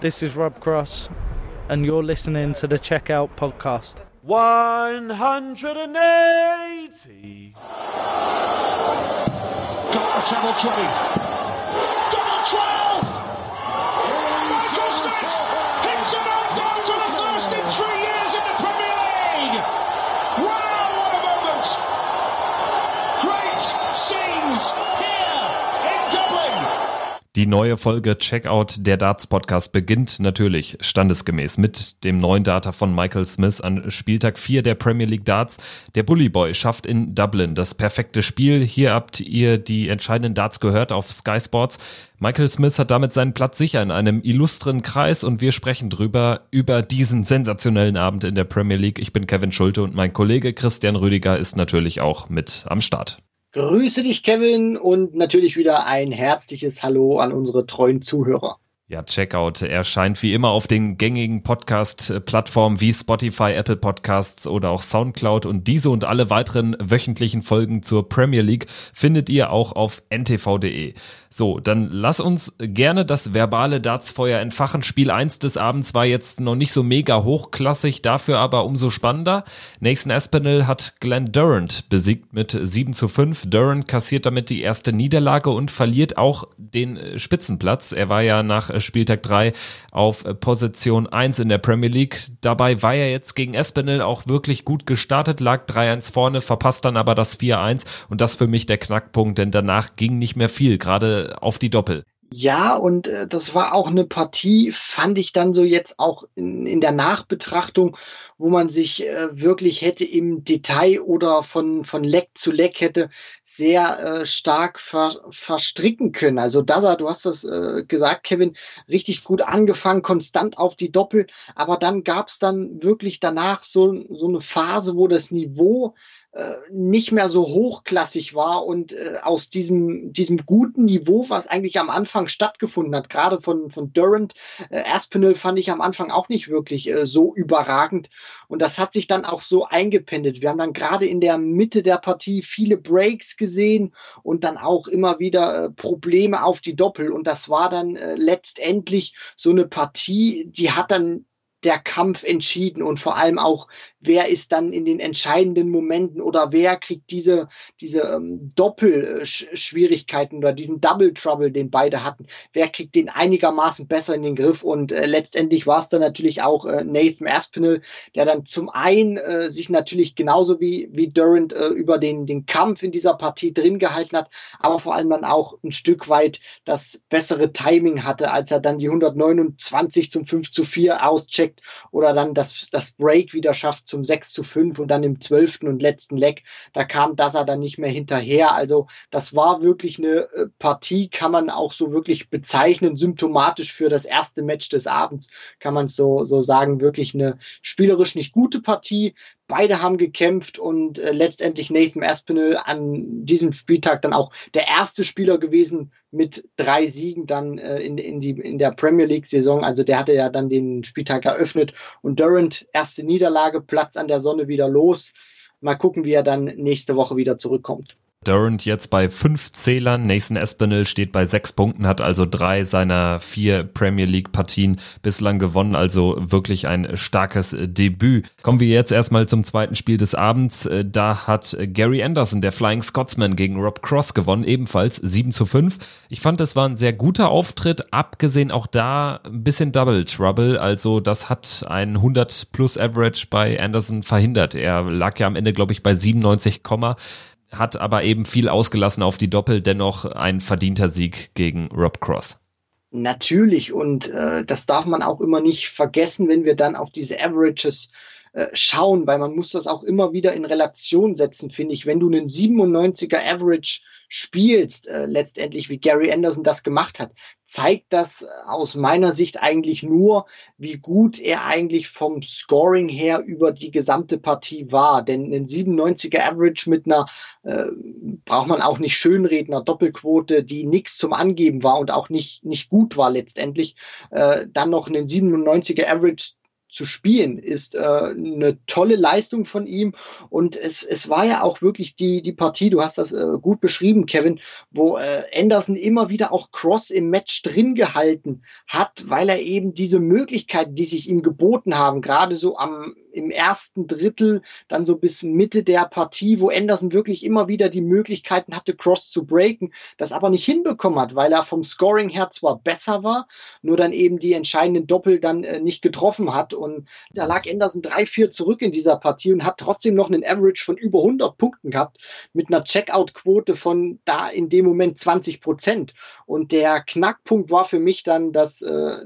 This is Rob Cross, and you're listening to the Checkout Podcast. 180. Got a treble trophy. Double 12! Die neue Folge Checkout der Darts Podcast beginnt natürlich standesgemäß mit dem neuen Data von Michael Smith an Spieltag 4 der Premier League Darts. Der Bully Boy schafft in Dublin das perfekte Spiel. Hier habt ihr die entscheidenden Darts gehört auf Sky Sports. Michael Smith hat damit seinen Platz sicher in einem illustren Kreis und wir sprechen drüber über diesen sensationellen Abend in der Premier League. Ich bin Kevin Schulte und mein Kollege Christian Rüdiger ist natürlich auch mit am Start. Grüße dich, Kevin, und natürlich wieder ein herzliches Hallo an unsere treuen Zuhörer. Ja, Checkout erscheint wie immer auf den gängigen Podcast-Plattformen wie Spotify, Apple Podcasts oder auch Soundcloud und diese und alle weiteren wöchentlichen Folgen zur Premier League findet ihr auch auf ntv.de. So, dann lass uns gerne das verbale Dartsfeuer entfachen. Spiel 1 des Abends war jetzt noch nicht so mega hochklassig, dafür aber umso spannender. Nathan Aspinall hat Glenn Durant besiegt mit 7 zu 5. Durant kassiert damit die erste Niederlage und verliert auch den Spitzenplatz. Er war ja nach Spieltag 3 auf Position 1 in der Premier League. Dabei war er jetzt gegen Espinel auch wirklich gut gestartet, lag 3-1 vorne, verpasst dann aber das 4-1 und das für mich der Knackpunkt, denn danach ging nicht mehr viel, gerade auf die Doppel. Ja, und äh, das war auch eine Partie, fand ich dann so jetzt auch in, in der Nachbetrachtung, wo man sich äh, wirklich hätte im Detail oder von, von Leck zu Leck hätte sehr äh, stark ver, verstricken können. Also Daza, du hast das äh, gesagt, Kevin, richtig gut angefangen, konstant auf die Doppel, aber dann gab es dann wirklich danach so, so eine Phase, wo das Niveau äh, nicht mehr so hochklassig war und äh, aus diesem, diesem guten Niveau, was eigentlich am Anfang stattgefunden hat, gerade von, von Durant, äh, Aspinall fand ich am Anfang auch nicht wirklich äh, so überragend. Und das hat sich dann auch so eingependelt. Wir haben dann gerade in der Mitte der Partie viele Breaks gesehen und dann auch immer wieder äh, Probleme auf die Doppel. Und das war dann äh, letztendlich so eine Partie, die hat dann der Kampf entschieden und vor allem auch, wer ist dann in den entscheidenden Momenten oder wer kriegt diese, diese ähm, Doppelschwierigkeiten oder diesen Double Trouble, den beide hatten, wer kriegt den einigermaßen besser in den Griff? Und äh, letztendlich war es dann natürlich auch äh, Nathan Aspinall, der dann zum einen äh, sich natürlich genauso wie, wie Durant äh, über den, den Kampf in dieser Partie drin gehalten hat, aber vor allem dann auch ein Stück weit das bessere Timing hatte, als er dann die 129 zum 5 zu 4 auscheckt steckt oder dann das, das Break wieder schafft zum 6 zu 5 und dann im zwölften und letzten Leck, da kam Dasa dann nicht mehr hinterher. Also das war wirklich eine äh, Partie, kann man auch so wirklich bezeichnen, symptomatisch für das erste Match des Abends, kann man so, so sagen, wirklich eine spielerisch nicht gute Partie. Beide haben gekämpft und äh, letztendlich Nathan Aspinall an diesem Spieltag dann auch der erste Spieler gewesen mit drei Siegen dann äh, in, in, die, in der Premier League-Saison. Also der hatte ja dann den Spieltag eröffnet und Durant erste Niederlage, Platz an der Sonne wieder los. Mal gucken, wie er dann nächste Woche wieder zurückkommt. Durant jetzt bei fünf Zählern. Nathan Espinel steht bei sechs Punkten, hat also drei seiner vier Premier League Partien bislang gewonnen. Also wirklich ein starkes Debüt. Kommen wir jetzt erstmal zum zweiten Spiel des Abends. Da hat Gary Anderson, der Flying Scotsman, gegen Rob Cross gewonnen. Ebenfalls 7 zu 5. Ich fand, es war ein sehr guter Auftritt. Abgesehen auch da ein bisschen Double Trouble. Also das hat ein 100 plus Average bei Anderson verhindert. Er lag ja am Ende, glaube ich, bei 97, hat aber eben viel ausgelassen auf die Doppel, dennoch ein verdienter Sieg gegen Rob Cross. Natürlich, und äh, das darf man auch immer nicht vergessen, wenn wir dann auf diese Averages äh, schauen, weil man muss das auch immer wieder in Relation setzen, finde ich. Wenn du einen 97er Average spielst, äh, letztendlich wie Gary Anderson das gemacht hat, zeigt das aus meiner Sicht eigentlich nur, wie gut er eigentlich vom Scoring her über die gesamte Partie war. Denn ein 97er Average mit einer, äh, braucht man auch nicht schönreden, einer Doppelquote, die nichts zum Angeben war und auch nicht, nicht gut war letztendlich, äh, dann noch einen 97er Average zu spielen, ist äh, eine tolle Leistung von ihm. Und es, es war ja auch wirklich die, die Partie, du hast das äh, gut beschrieben, Kevin, wo äh, Anderson immer wieder auch Cross im Match drin gehalten hat, weil er eben diese Möglichkeiten, die sich ihm geboten haben, gerade so am im ersten Drittel, dann so bis Mitte der Partie, wo Anderson wirklich immer wieder die Möglichkeiten hatte, Cross zu breaken, das aber nicht hinbekommen hat, weil er vom Scoring her zwar besser war, nur dann eben die entscheidenden Doppel dann äh, nicht getroffen hat. Und da lag Anderson 3-4 zurück in dieser Partie und hat trotzdem noch einen Average von über 100 Punkten gehabt, mit einer Checkout-Quote von da in dem Moment 20 Prozent. Und der Knackpunkt war für mich dann, das äh,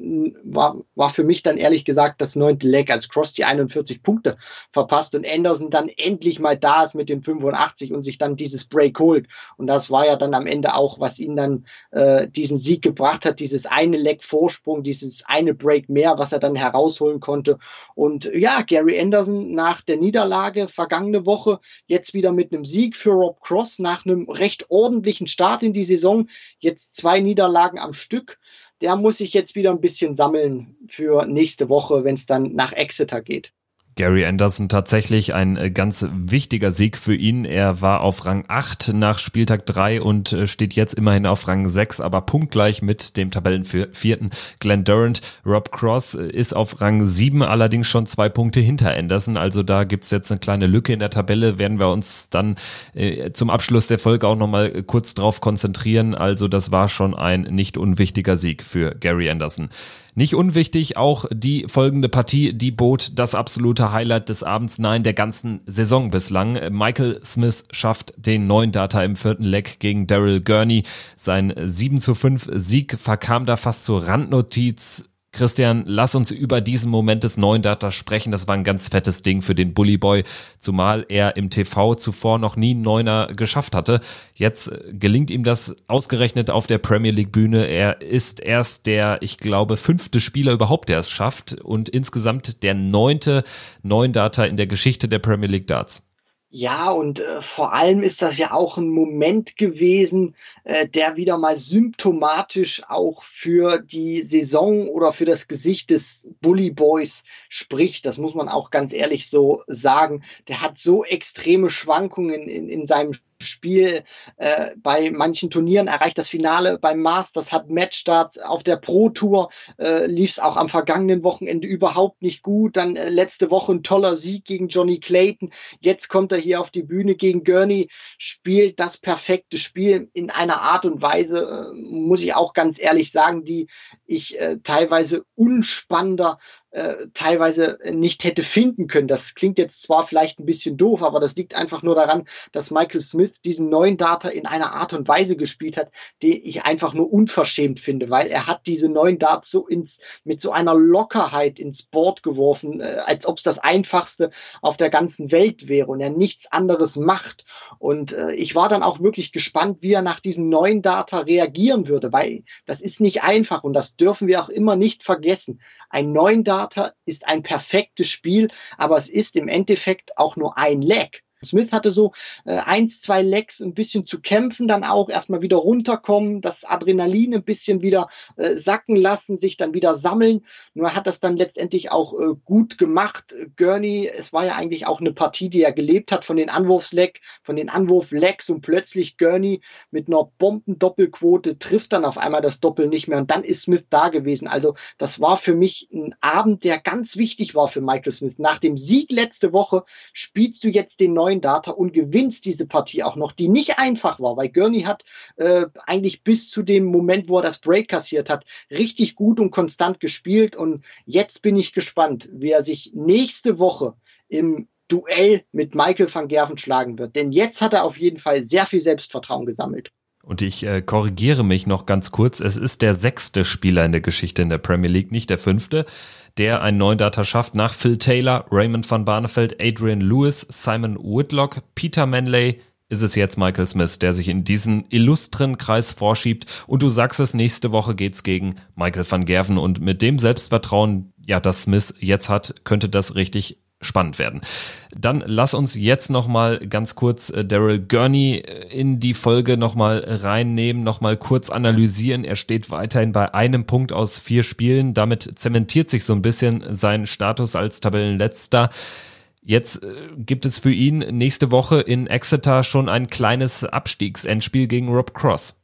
war, war für mich dann ehrlich gesagt das neunte Leg, als Cross die 41 Punkte verpasst und Anderson dann endlich mal da ist mit den 85 und sich dann dieses Break holt. Und das war ja dann am Ende auch, was ihn dann äh, diesen Sieg gebracht hat, dieses eine Leck Vorsprung, dieses eine Break mehr, was er dann herausholen konnte. Und ja, Gary Anderson nach der Niederlage vergangene Woche jetzt wieder mit einem Sieg für Rob Cross nach einem recht ordentlichen Start in die Saison. Jetzt zwei Niederlagen am Stück der muss sich jetzt wieder ein bisschen sammeln für nächste Woche, wenn es dann nach Exeter geht. Gary Anderson tatsächlich ein äh, ganz wichtiger Sieg für ihn. Er war auf Rang 8 nach Spieltag 3 und äh, steht jetzt immerhin auf Rang 6, aber punktgleich mit dem Tabellenvierten Glenn Durant. Rob Cross äh, ist auf Rang 7, allerdings schon zwei Punkte hinter Anderson. Also da gibt's jetzt eine kleine Lücke in der Tabelle. Werden wir uns dann zum Abschluss der Folge auch nochmal kurz drauf konzentrieren. Also das war schon ein nicht unwichtiger Sieg für Gary Anderson. Nicht unwichtig, auch die folgende Partie, die bot das absolute Highlight des Abends, nein, der ganzen Saison bislang. Michael Smith schafft den neuen Data im vierten Leck gegen Daryl Gurney. Sein 7 zu 5 Sieg verkam da fast zur Randnotiz Christian, lass uns über diesen Moment des neuen Data sprechen. Das war ein ganz fettes Ding für den Bully Boy, zumal er im TV zuvor noch nie einen Neuner geschafft hatte. Jetzt äh, gelingt ihm das ausgerechnet auf der Premier League Bühne. Er ist erst der, ich glaube, fünfte Spieler überhaupt, der es schafft und insgesamt der neunte Neuen Data in der Geschichte der Premier League Darts. Ja, und äh, vor allem ist das ja auch ein Moment gewesen, äh, der wieder mal symptomatisch auch für die Saison oder für das Gesicht des Bully Boys spricht. Das muss man auch ganz ehrlich so sagen. Der hat so extreme Schwankungen in, in seinem Spiel äh, bei manchen Turnieren erreicht das Finale beim Masters, hat Matchstarts auf der Pro Tour, äh, lief es auch am vergangenen Wochenende überhaupt nicht gut. Dann äh, letzte Woche ein toller Sieg gegen Johnny Clayton. Jetzt kommt er hier auf die Bühne gegen Gurney, spielt das perfekte Spiel in einer Art und Weise, äh, muss ich auch ganz ehrlich sagen, die ich äh, teilweise unspannender äh, teilweise nicht hätte finden können. Das klingt jetzt zwar vielleicht ein bisschen doof, aber das liegt einfach nur daran, dass Michael Smith diesen neuen Data in einer Art und Weise gespielt hat, die ich einfach nur unverschämt finde, weil er hat diese neuen Darts so ins, mit so einer Lockerheit ins Board geworfen, äh, als ob es das einfachste auf der ganzen Welt wäre und er nichts anderes macht. Und äh, ich war dann auch wirklich gespannt, wie er nach diesem neuen Data reagieren würde, weil das ist nicht einfach und das dürfen wir auch immer nicht vergessen. Ein neuen Data Starter ist ein perfektes Spiel, aber es ist im Endeffekt auch nur ein Leg. Smith hatte so äh, eins, zwei Lecks ein bisschen zu kämpfen, dann auch erstmal wieder runterkommen, das Adrenalin ein bisschen wieder äh, sacken lassen, sich dann wieder sammeln. Nur hat das dann letztendlich auch äh, gut gemacht. Gurney, es war ja eigentlich auch eine Partie, die er gelebt hat von den Anwurfsleck, von den Anwurflecks und plötzlich Gurney mit einer Bombendoppelquote trifft dann auf einmal das Doppel nicht mehr und dann ist Smith da gewesen. Also das war für mich ein Abend, der ganz wichtig war für Michael Smith. Nach dem Sieg letzte Woche spielst du jetzt den neuen Data und gewinnst diese Partie auch noch, die nicht einfach war, weil Gurney hat äh, eigentlich bis zu dem Moment, wo er das Break kassiert hat, richtig gut und konstant gespielt und jetzt bin ich gespannt, wie er sich nächste Woche im Duell mit Michael van Gerven schlagen wird. Denn jetzt hat er auf jeden Fall sehr viel Selbstvertrauen gesammelt. Und ich äh, korrigiere mich noch ganz kurz. Es ist der sechste Spieler in der Geschichte in der Premier League, nicht der fünfte der einen neuen Data schafft nach Phil Taylor, Raymond van Barneveld, Adrian Lewis, Simon Whitlock, Peter Manley, ist es jetzt Michael Smith, der sich in diesen illustren Kreis vorschiebt. Und du sagst es, nächste Woche geht's gegen Michael van Gerven. Und mit dem Selbstvertrauen, ja, das Smith jetzt hat, könnte das richtig spannend werden. Dann lass uns jetzt nochmal ganz kurz äh, Daryl Gurney äh, in die Folge nochmal reinnehmen, nochmal kurz analysieren. Er steht weiterhin bei einem Punkt aus vier Spielen. Damit zementiert sich so ein bisschen sein Status als Tabellenletzter. Jetzt äh, gibt es für ihn nächste Woche in Exeter schon ein kleines Abstiegsendspiel gegen Rob Cross.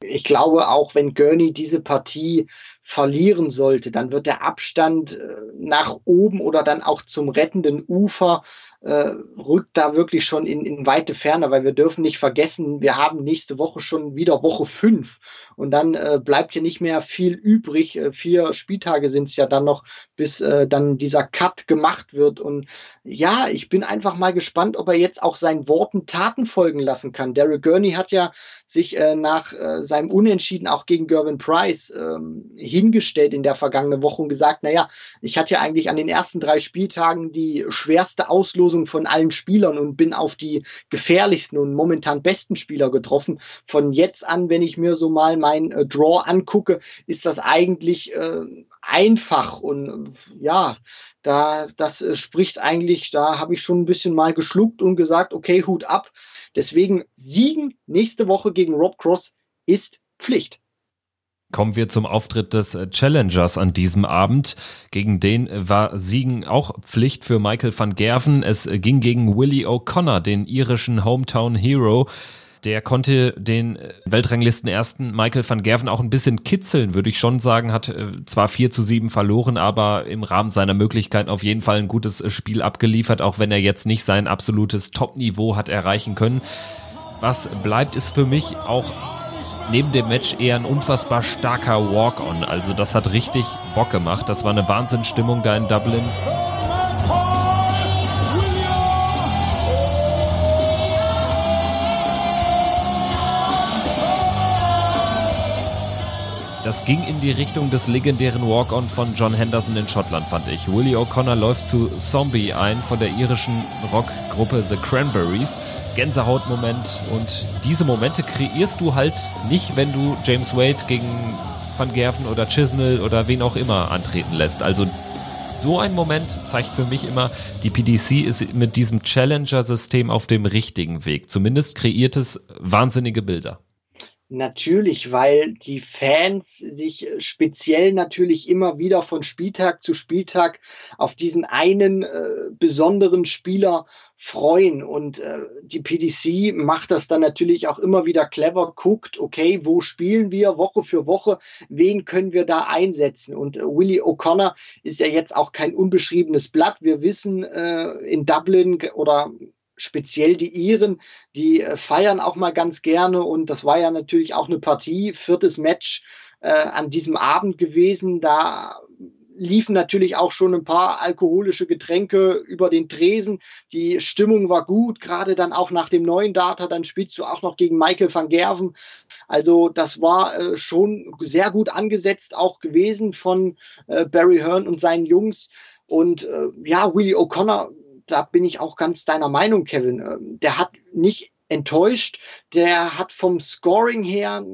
Ich glaube auch, wenn Gurney diese Partie verlieren sollte, dann wird der Abstand äh, nach oben oder dann auch zum rettenden Ufer äh, rückt da wirklich schon in, in weite Ferne, weil wir dürfen nicht vergessen, wir haben nächste Woche schon wieder Woche fünf und dann äh, bleibt hier nicht mehr viel übrig. Äh, vier Spieltage sind es ja dann noch, bis äh, dann dieser Cut gemacht wird. Und ja, ich bin einfach mal gespannt, ob er jetzt auch seinen Worten Taten folgen lassen kann. Derek Gurney hat ja sich äh, nach äh, seinem Unentschieden auch gegen Gervin Price ähm, hingestellt in der vergangenen Woche und gesagt, naja, ich hatte ja eigentlich an den ersten drei Spieltagen die schwerste Auslosung von allen Spielern und bin auf die gefährlichsten und momentan besten Spieler getroffen. Von jetzt an, wenn ich mir so mal mein äh, Draw angucke, ist das eigentlich äh, einfach und ja, da das äh, spricht eigentlich, da habe ich schon ein bisschen mal geschluckt und gesagt, okay, Hut ab. Deswegen Siegen nächste Woche gegen Rob Cross ist Pflicht. Kommen wir zum Auftritt des äh, Challengers an diesem Abend. Gegen den war Siegen auch Pflicht für Michael van Gerven. Es ging gegen Willie O'Connor, den irischen Hometown Hero. Der konnte den äh, Weltranglisten ersten Michael van Gerven auch ein bisschen kitzeln, würde ich schon sagen. Hat äh, zwar 4 zu 7 verloren, aber im Rahmen seiner Möglichkeiten auf jeden Fall ein gutes äh, Spiel abgeliefert, auch wenn er jetzt nicht sein absolutes Top-Niveau hat erreichen können. Was bleibt, ist für mich auch neben dem Match eher ein unfassbar starker Walk-on. Also das hat richtig Bock gemacht. Das war eine Wahnsinnsstimmung da in Dublin. Das ging in die Richtung des legendären Walk-On von John Henderson in Schottland, fand ich. Willie O'Connor läuft zu Zombie ein von der irischen Rockgruppe The Cranberries. Gänsehautmoment und diese Momente kreierst du halt nicht, wenn du James Wade gegen Van Gerven oder Chisnell oder wen auch immer antreten lässt. Also so ein Moment zeigt für mich immer, die PDC ist mit diesem Challenger-System auf dem richtigen Weg. Zumindest kreiert es wahnsinnige Bilder. Natürlich, weil die Fans sich speziell natürlich immer wieder von Spieltag zu Spieltag auf diesen einen äh, besonderen Spieler freuen. Und äh, die PDC macht das dann natürlich auch immer wieder clever, guckt, okay, wo spielen wir Woche für Woche, wen können wir da einsetzen? Und äh, Willie O'Connor ist ja jetzt auch kein unbeschriebenes Blatt. Wir wissen äh, in Dublin oder speziell die Iren, die äh, feiern auch mal ganz gerne und das war ja natürlich auch eine Partie, viertes Match äh, an diesem Abend gewesen. Da liefen natürlich auch schon ein paar alkoholische Getränke über den Tresen. Die Stimmung war gut, gerade dann auch nach dem neuen Data. Dann spielst du auch noch gegen Michael van Gerven. Also das war äh, schon sehr gut angesetzt auch gewesen von äh, Barry Hearn und seinen Jungs. Und äh, ja, Willie O'Connor da bin ich auch ganz deiner Meinung, Kevin. Ähm, der hat nicht enttäuscht, der hat vom Scoring her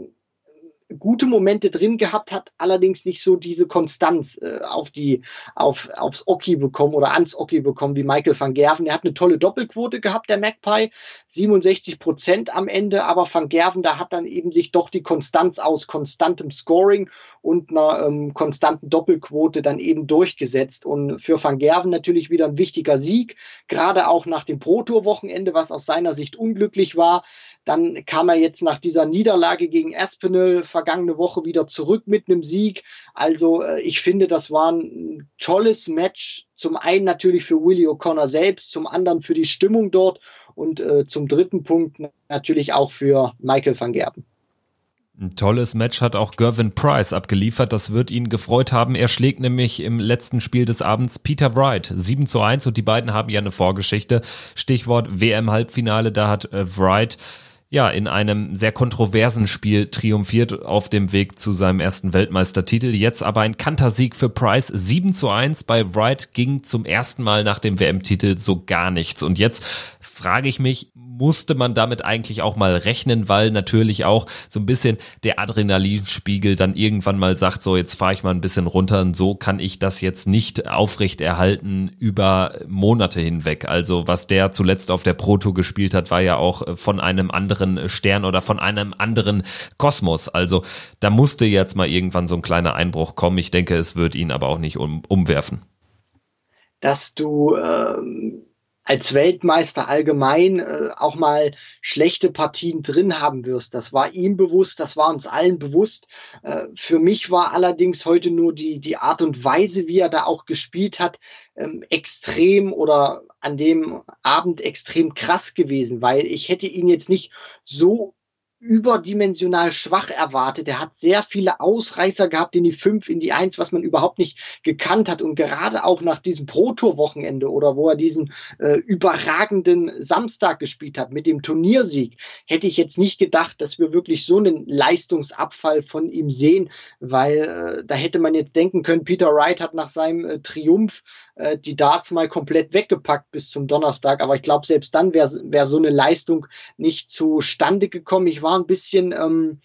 gute Momente drin gehabt, hat allerdings nicht so diese Konstanz äh, auf die, auf, aufs Oki bekommen oder ans Oki bekommen wie Michael van Gerven. Der hat eine tolle Doppelquote gehabt, der Magpie, 67 Prozent am Ende, aber van Gerven, da hat dann eben sich doch die Konstanz aus konstantem Scoring und einer ähm, konstanten Doppelquote dann eben durchgesetzt. Und für Van Gerven natürlich wieder ein wichtiger Sieg, gerade auch nach dem Pro-Tour-Wochenende, was aus seiner Sicht unglücklich war. Dann kam er jetzt nach dieser Niederlage gegen Aspinall vergangene Woche wieder zurück mit einem Sieg. Also äh, ich finde, das war ein tolles Match. Zum einen natürlich für Willie O'Connor selbst, zum anderen für die Stimmung dort und äh, zum dritten Punkt natürlich auch für Michael van Gerben. Ein tolles Match hat auch Gervin Price abgeliefert. Das wird ihn gefreut haben. Er schlägt nämlich im letzten Spiel des Abends Peter Wright 7 zu 1 und die beiden haben ja eine Vorgeschichte. Stichwort WM-Halbfinale. Da hat äh, Wright ja, in einem sehr kontroversen Spiel triumphiert auf dem Weg zu seinem ersten Weltmeistertitel. Jetzt aber ein Kantersieg für Price. 7 zu 1 bei Wright ging zum ersten Mal nach dem WM-Titel so gar nichts. Und jetzt frage ich mich, musste man damit eigentlich auch mal rechnen, weil natürlich auch so ein bisschen der Adrenalinspiegel dann irgendwann mal sagt, so jetzt fahre ich mal ein bisschen runter und so kann ich das jetzt nicht aufrecht erhalten über Monate hinweg. Also was der zuletzt auf der Pro Tour gespielt hat, war ja auch von einem anderen Stern oder von einem anderen Kosmos. Also da musste jetzt mal irgendwann so ein kleiner Einbruch kommen. Ich denke, es wird ihn aber auch nicht um, umwerfen. Dass du ähm als Weltmeister allgemein äh, auch mal schlechte Partien drin haben wirst. Das war ihm bewusst, das war uns allen bewusst. Äh, für mich war allerdings heute nur die, die Art und Weise, wie er da auch gespielt hat, ähm, extrem oder an dem Abend extrem krass gewesen, weil ich hätte ihn jetzt nicht so überdimensional schwach erwartet. Er hat sehr viele Ausreißer gehabt in die 5, in die 1, was man überhaupt nicht gekannt hat. Und gerade auch nach diesem Pro-Tour-Wochenende oder wo er diesen äh, überragenden Samstag gespielt hat mit dem Turniersieg, hätte ich jetzt nicht gedacht, dass wir wirklich so einen Leistungsabfall von ihm sehen, weil äh, da hätte man jetzt denken können, Peter Wright hat nach seinem äh, Triumph äh, die Darts mal komplett weggepackt bis zum Donnerstag. Aber ich glaube, selbst dann wäre wär so eine Leistung nicht zustande gekommen. Ich war ein bisschen, ähm,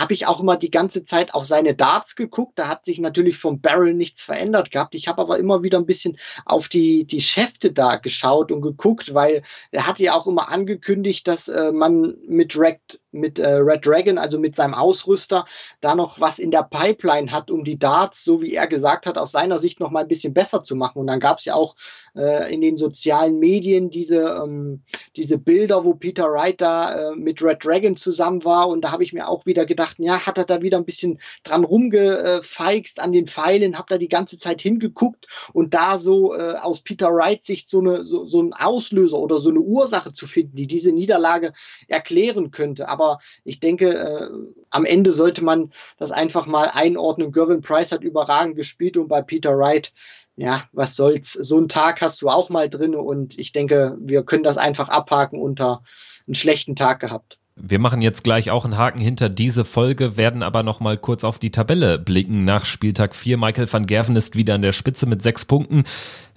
habe ich auch immer die ganze Zeit auf seine Darts geguckt. Da hat sich natürlich vom Barrel nichts verändert gehabt. Ich habe aber immer wieder ein bisschen auf die, die Schäfte da geschaut und geguckt, weil er hatte ja auch immer angekündigt, dass äh, man mit Red, mit äh, Red Dragon, also mit seinem Ausrüster, da noch was in der Pipeline hat, um die Darts, so wie er gesagt hat, aus seiner Sicht noch mal ein bisschen besser zu machen. Und dann gab es ja auch äh, in den sozialen Medien diese, ähm, diese Bilder, wo Peter Wright da äh, mit Red Dragon zusammen war. Und da habe ich mir auch wieder gedacht, ja, hat er da wieder ein bisschen dran rumgefeixt an den Pfeilen, habe da die ganze Zeit hingeguckt und da so äh, aus Peter Wrights Sicht so, eine, so, so ein Auslöser oder so eine Ursache zu finden, die diese Niederlage erklären könnte. Aber ich denke, äh, am Ende sollte man das einfach mal einordnen. Gervin Price hat überragend gespielt und bei Peter Wright ja, was soll's, so einen Tag hast du auch mal drin und ich denke, wir können das einfach abhaken unter einen schlechten Tag gehabt. Wir machen jetzt gleich auch einen Haken hinter diese Folge, werden aber noch mal kurz auf die Tabelle blicken. Nach Spieltag 4 Michael van Gerven ist wieder an der Spitze mit sechs Punkten,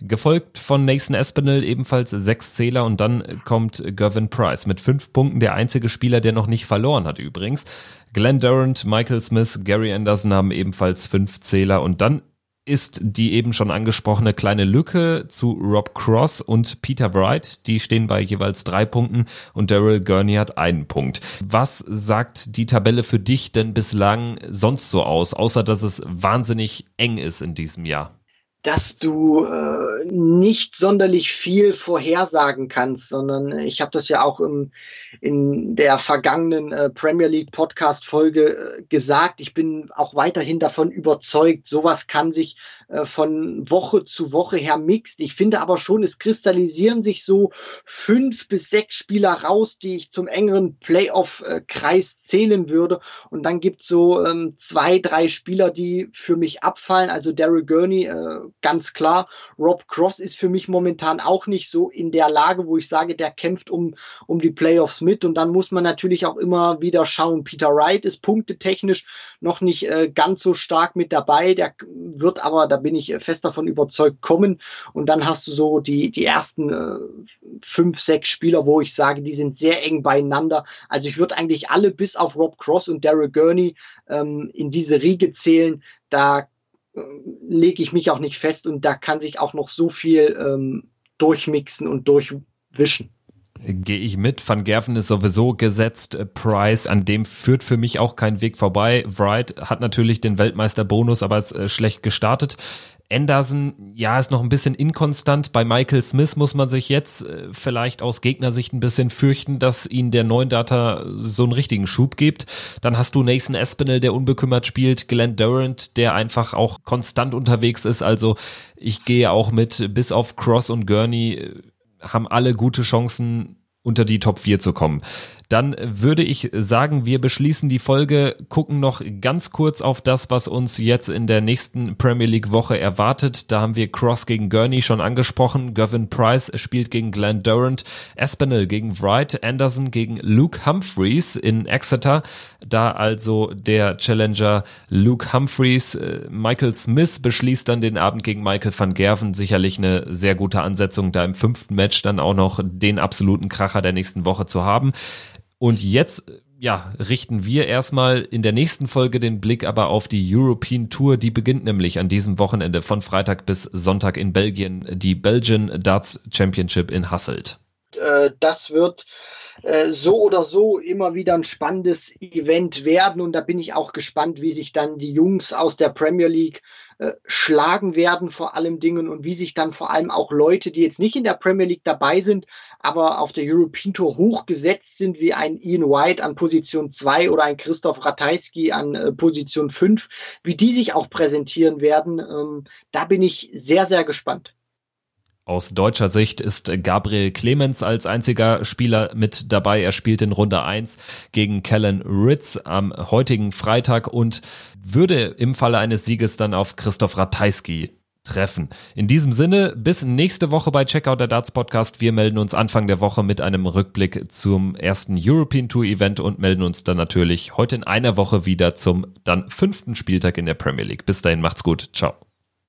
gefolgt von Nathan Espinel ebenfalls sechs Zähler und dann kommt Gervin Price mit fünf Punkten, der einzige Spieler, der noch nicht verloren hat übrigens. Glenn Durant, Michael Smith, Gary Anderson haben ebenfalls fünf Zähler und dann ist die eben schon angesprochene kleine Lücke zu Rob Cross und Peter Wright. Die stehen bei jeweils drei Punkten und Daryl Gurney hat einen Punkt. Was sagt die Tabelle für dich denn bislang sonst so aus, außer dass es wahnsinnig eng ist in diesem Jahr? Dass du äh, nicht sonderlich viel vorhersagen kannst, sondern ich habe das ja auch im, in der vergangenen äh, Premier League Podcast Folge äh, gesagt. Ich bin auch weiterhin davon überzeugt, sowas kann sich äh, von Woche zu Woche her mixt. Ich finde aber schon, es kristallisieren sich so fünf bis sechs Spieler raus, die ich zum engeren Playoff-Kreis zählen würde. Und dann gibt es so ähm, zwei, drei Spieler, die für mich abfallen. Also Daryl Gurney äh, ganz klar. Rob Cross ist für mich momentan auch nicht so in der Lage, wo ich sage, der kämpft um, um die Playoffs mit. Und dann muss man natürlich auch immer wieder schauen. Peter Wright ist punktetechnisch noch nicht äh, ganz so stark mit dabei. Der wird aber, da bin ich fest davon überzeugt, kommen. Und dann hast du so die, die ersten äh, fünf, sechs Spieler, wo ich sage, die sind sehr eng beieinander. Also ich würde eigentlich alle bis auf Rob Cross und Daryl Gurney ähm, in diese Riege zählen. Da lege ich mich auch nicht fest und da kann sich auch noch so viel ähm, durchmixen und durchwischen. Gehe ich mit. Van Gerven ist sowieso gesetzt. Price, an dem führt für mich auch kein Weg vorbei. Wright hat natürlich den Weltmeisterbonus, aber ist äh, schlecht gestartet. Anderson, ja, ist noch ein bisschen inkonstant. Bei Michael Smith muss man sich jetzt äh, vielleicht aus Gegnersicht ein bisschen fürchten, dass ihn der neuen Data so einen richtigen Schub gibt. Dann hast du Nathan Espinel, der unbekümmert spielt, Glenn Durant, der einfach auch konstant unterwegs ist. Also ich gehe auch mit, bis auf Cross und Gurney äh, haben alle gute Chancen, unter die Top 4 zu kommen. Dann würde ich sagen, wir beschließen die Folge, gucken noch ganz kurz auf das, was uns jetzt in der nächsten Premier League Woche erwartet. Da haben wir Cross gegen Gurney schon angesprochen. Gavin Price spielt gegen Glenn Durant. Espinel gegen Wright. Anderson gegen Luke Humphreys in Exeter. Da also der Challenger Luke Humphreys. Äh, Michael Smith beschließt dann den Abend gegen Michael van Gerven. Sicherlich eine sehr gute Ansetzung, da im fünften Match dann auch noch den absoluten Kracher der nächsten Woche zu haben. Und jetzt ja, richten wir erstmal in der nächsten Folge den Blick aber auf die European Tour. Die beginnt nämlich an diesem Wochenende von Freitag bis Sonntag in Belgien, die Belgian Darts Championship in Hasselt. Äh, das wird äh, so oder so immer wieder ein spannendes Event werden und da bin ich auch gespannt, wie sich dann die Jungs aus der Premier League äh, schlagen werden vor allem Dingen und wie sich dann vor allem auch Leute, die jetzt nicht in der Premier League dabei sind, aber auf der European Tour hochgesetzt sind, wie ein Ian White an Position 2 oder ein Christoph Ratajski an äh, Position 5, wie die sich auch präsentieren werden, ähm, da bin ich sehr, sehr gespannt. Aus deutscher Sicht ist Gabriel Clemens als einziger Spieler mit dabei. Er spielt in Runde 1 gegen Kellen Ritz am heutigen Freitag und würde im Falle eines Sieges dann auf Christoph Ratajski treffen. In diesem Sinne, bis nächste Woche bei Checkout der Darts Podcast. Wir melden uns Anfang der Woche mit einem Rückblick zum ersten European Tour Event und melden uns dann natürlich heute in einer Woche wieder zum dann fünften Spieltag in der Premier League. Bis dahin, macht's gut. Ciao.